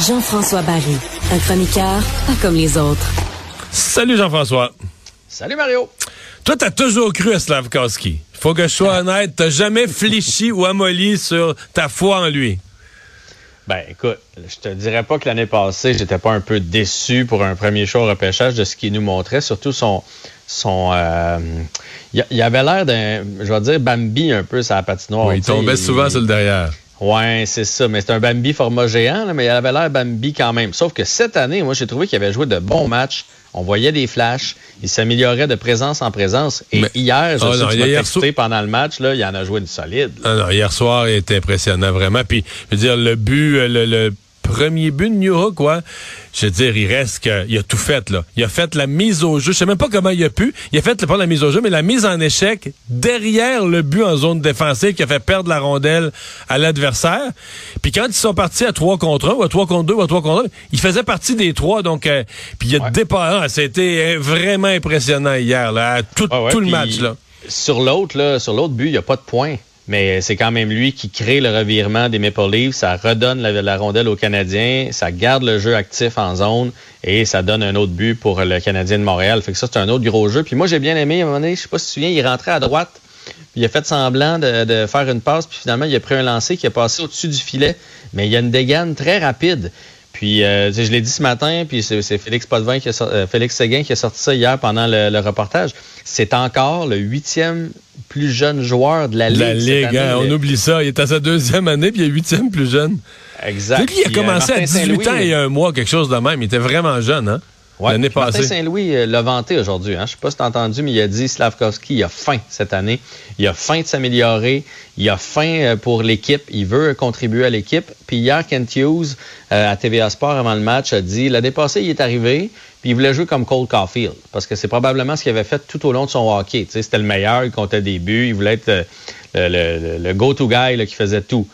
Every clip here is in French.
Jean-François Barry, un chroniqueur pas comme les autres. Salut Jean-François. Salut Mario. Toi, t'as toujours cru à Slavkowski. Faut que je sois honnête, t'as jamais fléchi ou amolli sur ta foi en lui. Ben, écoute, je te dirais pas que l'année passée, j'étais pas un peu déçu pour un premier show au repêchage de ce qu'il nous montrait, surtout son. son euh, il, avait l'air d'un, je vais dire, Bambi un peu la patinoire. Oui, il tombait souvent sur le derrière. Ouais, c'est ça. Mais c'est un Bambi format géant, mais il avait l'air Bambi quand même. Sauf que cette année, moi, j'ai trouvé qu'il avait joué de bons matchs. On voyait des flashs. Il s'améliorait de présence en présence. Et hier, je oh sais pendant le match, là, il en a joué une solide. Ah non, hier soir, il était impressionnant, vraiment. Puis, je veux dire, le but, le, le premier but de New Hook, quoi. Je veux dire, il reste que, il a tout fait, là. Il a fait la mise au jeu. Je sais même pas comment il a pu. Il a fait, pas la mise au jeu, mais la mise en échec derrière le but en zone défensive qui a fait perdre la rondelle à l'adversaire. Puis quand ils sont partis à 3 contre 1, ou à 3 contre 2, ou à 3 contre 1, il faisait partie des trois, donc, euh, puis il a ouais. C'était vraiment impressionnant hier, là, tout, tout le match, là. Sur l'autre, là, sur l'autre but, il n'y a pas de point mais c'est quand même lui qui crée le revirement des Maple Leafs. Ça redonne la, rondelle aux Canadiens, ça garde le jeu actif en zone et ça donne un autre but pour le Canadien de Montréal. Fait que ça, c'est un autre gros jeu. Puis moi, j'ai bien aimé, à un moment donné, je sais pas si tu te souviens, il rentrait à droite, puis il a fait semblant de, faire une passe, puis finalement, il a pris un lancer qui est passé au-dessus du filet. Mais il y a une dégaine très rapide. Puis, euh, je l'ai dit ce matin, puis c'est Félix Potvin qui a, euh, Félix Séguin qui a sorti ça hier pendant le, reportage. C'est encore le huitième plus jeune joueur de la Ligue. La Ligue, hein, on oublie ça. Il est à sa deuxième année, puis il est huitième plus jeune. Exact. il a euh, commencé à 18 ans et un mois, quelque chose de même. Il était vraiment jeune, hein? Ouais, Martin Saint-Louis euh, l'a vanté aujourd'hui. Hein. Je ne sais pas si tu as entendu, mais il a dit Slavkovski, il a faim cette année. Il a faim de s'améliorer. Il a faim euh, pour l'équipe. Il veut contribuer à l'équipe. Puis hier, Kent Hughes, euh, à TVA Sport, avant le match, a dit l'année passée, il est arrivé, puis il voulait jouer comme Cole Caulfield. Parce que c'est probablement ce qu'il avait fait tout au long de son hockey. C'était le meilleur, il comptait des buts. Il voulait être le, go-to-guy qui faisait tout.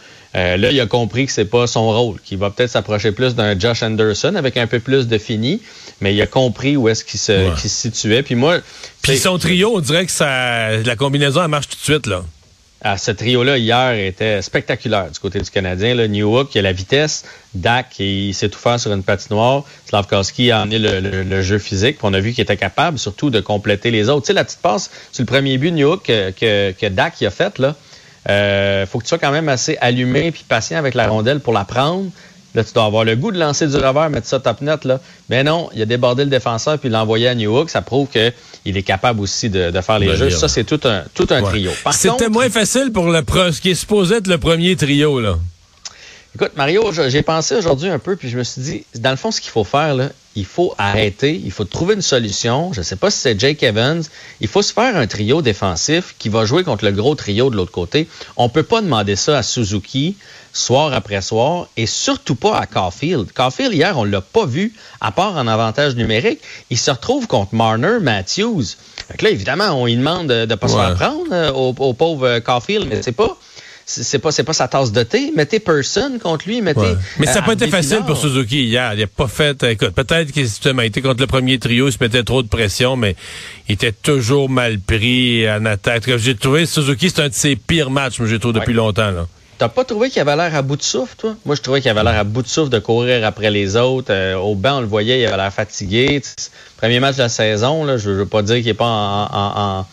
Là, il a compris que c'est pas son rôle, qu'il va peut-être s'approcher plus d'un Josh Anderson avec un peu plus de fini mais il a compris où est-ce qu'il se, situait. Puis moi, puis son trio, on dirait que ça, la combinaison elle marche tout de suite là. Ah, ce trio-là, hier, était spectaculaire du côté du Canadien. Là. Newhook, il a la vitesse. Dak, il sait tout faire sur une patinoire. Slavkowski a emmené le, jeu physique. on a vu qu'il était capable, surtout, de compléter les autres. Tu sais, la petite passe sur le premier but de Newhook que, que, que Dak a fait, là, euh, faut que tu sois quand même assez allumé puis patient avec la rondelle pour la prendre. Là, tu dois avoir le goût de lancer du revers, mettre ça top net. Là. Mais non, il a débordé le défenseur puis l'envoyé à New York. Ça prouve qu'il est capable aussi de, faire les jeux. Ça, c'est tout un, tout un trio. C'était moins facile pour le ce qui est supposé être le premier trio. là. Écoute, Mario, j'ai pensé aujourd'hui un peu, puis je me suis dit, dans le fond, ce qu'il faut faire, là, il faut arrêter, il faut trouver une solution. Je ne sais pas si c'est Jake Evans. Il faut se faire un trio défensif qui va jouer contre le gros trio de l'autre côté. On ne peut pas demander ça à Suzuki soir après soir et surtout pas à Caulfield. Caulfield, hier, on ne l'a pas vu, à part en avantage numérique. Il se retrouve contre Marner Matthews. Fait là, évidemment, on lui demande de ne pas se faire prendre euh, au, au, pauvre Caulfield, mais c'est pas c'est pas c'est pas sa tasse de thé. Mettez personne contre lui, mettez. Mais ça n'a pas été facile pour Suzuki hier. Il n'a pas fait. Écoute, peut-être qu'il été contre le premier trio, il se mettait trop de pression, mais il était toujours mal pris en attaque. J'ai trouvé Suzuki, c'est un de ses pires matchs, mais j'ai trouvé depuis longtemps là. T'as pas trouvé qu'il avait l'air à bout de souffle, toi? Moi, je trouvais qu'il avait l'air à bout de souffle de courir après les autres. Euh, au banc, on le voyait, il avait l'air fatigué. Premier match de la saison, là, je veux pas dire qu'il n'est pas en, en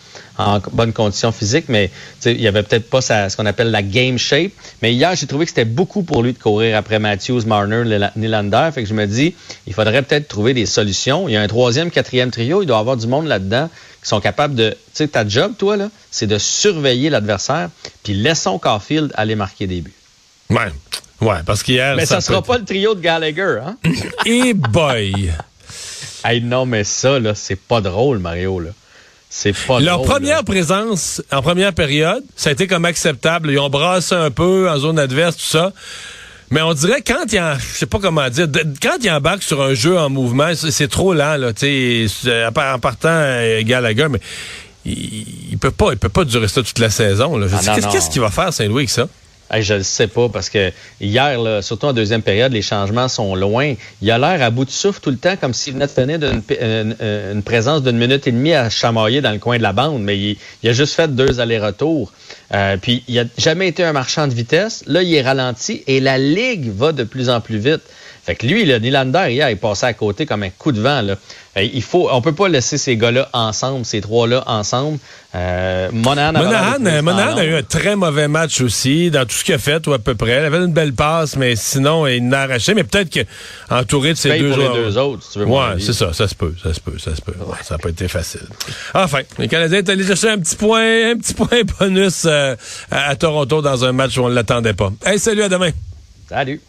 bonne condition physique, mais il y avait peut-être pas ce qu'on appelle la game shape. Mais hier, j'ai trouvé que c'était beaucoup pour lui de courir après Matthews, Marner, Nylander. Fait que je me dis, il faudrait peut-être trouver des solutions. Il y a un troisième, quatrième trio, il doit y avoir du monde là-dedans qui sont capables de... Tu sais, ta job, toi, là, c'est de surveiller l'adversaire, puis laissons Caulfield aller marquer des buts. Ouais. Ouais, parce qu'hier. Mais ça, ne sera pas le trio de Gallagher, hein? Et boy! hey, non, mais ça, là, c'est pas drôle, Mario, là. C'est pas Leur première présence en première période, ça a été comme acceptable. Ils ont brassé un peu en zone adverse, tout ça. Mais on dirait quand il en, je sais pas comment dire, quand il embarque sur un jeu en mouvement, c'est trop lent là. Tu sais, en partant euh, Gallagher, mais il, peut pas, il peut pas durer ça toute la saison. Ah, qu'est-ce qu'il va faire Saint-Louis avec ça? Je ne sais pas parce que hier, là, surtout en deuxième période, les changements sont loin. Il a l'air à bout de souffle tout le temps, comme s'il venait de une, présence d'une minute et demie à chamailler dans le coin de la bande, mais il, a juste fait deux allers-retours. Euh, puis il n'a jamais été un marchand de vitesse. Là, il est ralenti et la ligue va de plus en plus vite. Fait que lui, le Nylander, hier, il passait à côté comme un coup de vent. Là. Euh, il faut, on peut pas laisser ces gars-là ensemble, ces trois-là ensemble. Euh, Monahan, a, eu un très mauvais match aussi, dans tout ce qu'il a fait, ou à peu près. Il avait une belle passe, mais sinon, il n'a arraché. Mais peut-être qu'entouré de ces deux joueurs... les deux autres, si tu veux. Ouais, c'est ça. Ça se peut, ça se peut, ça se peut. ça n'a pas été facile. Enfin, les Canadiens est allé chercher un petit point, un petit point bonus euh, à, à, Toronto dans un match où on ne l'attendait pas. Hey, salut, à demain. Salut.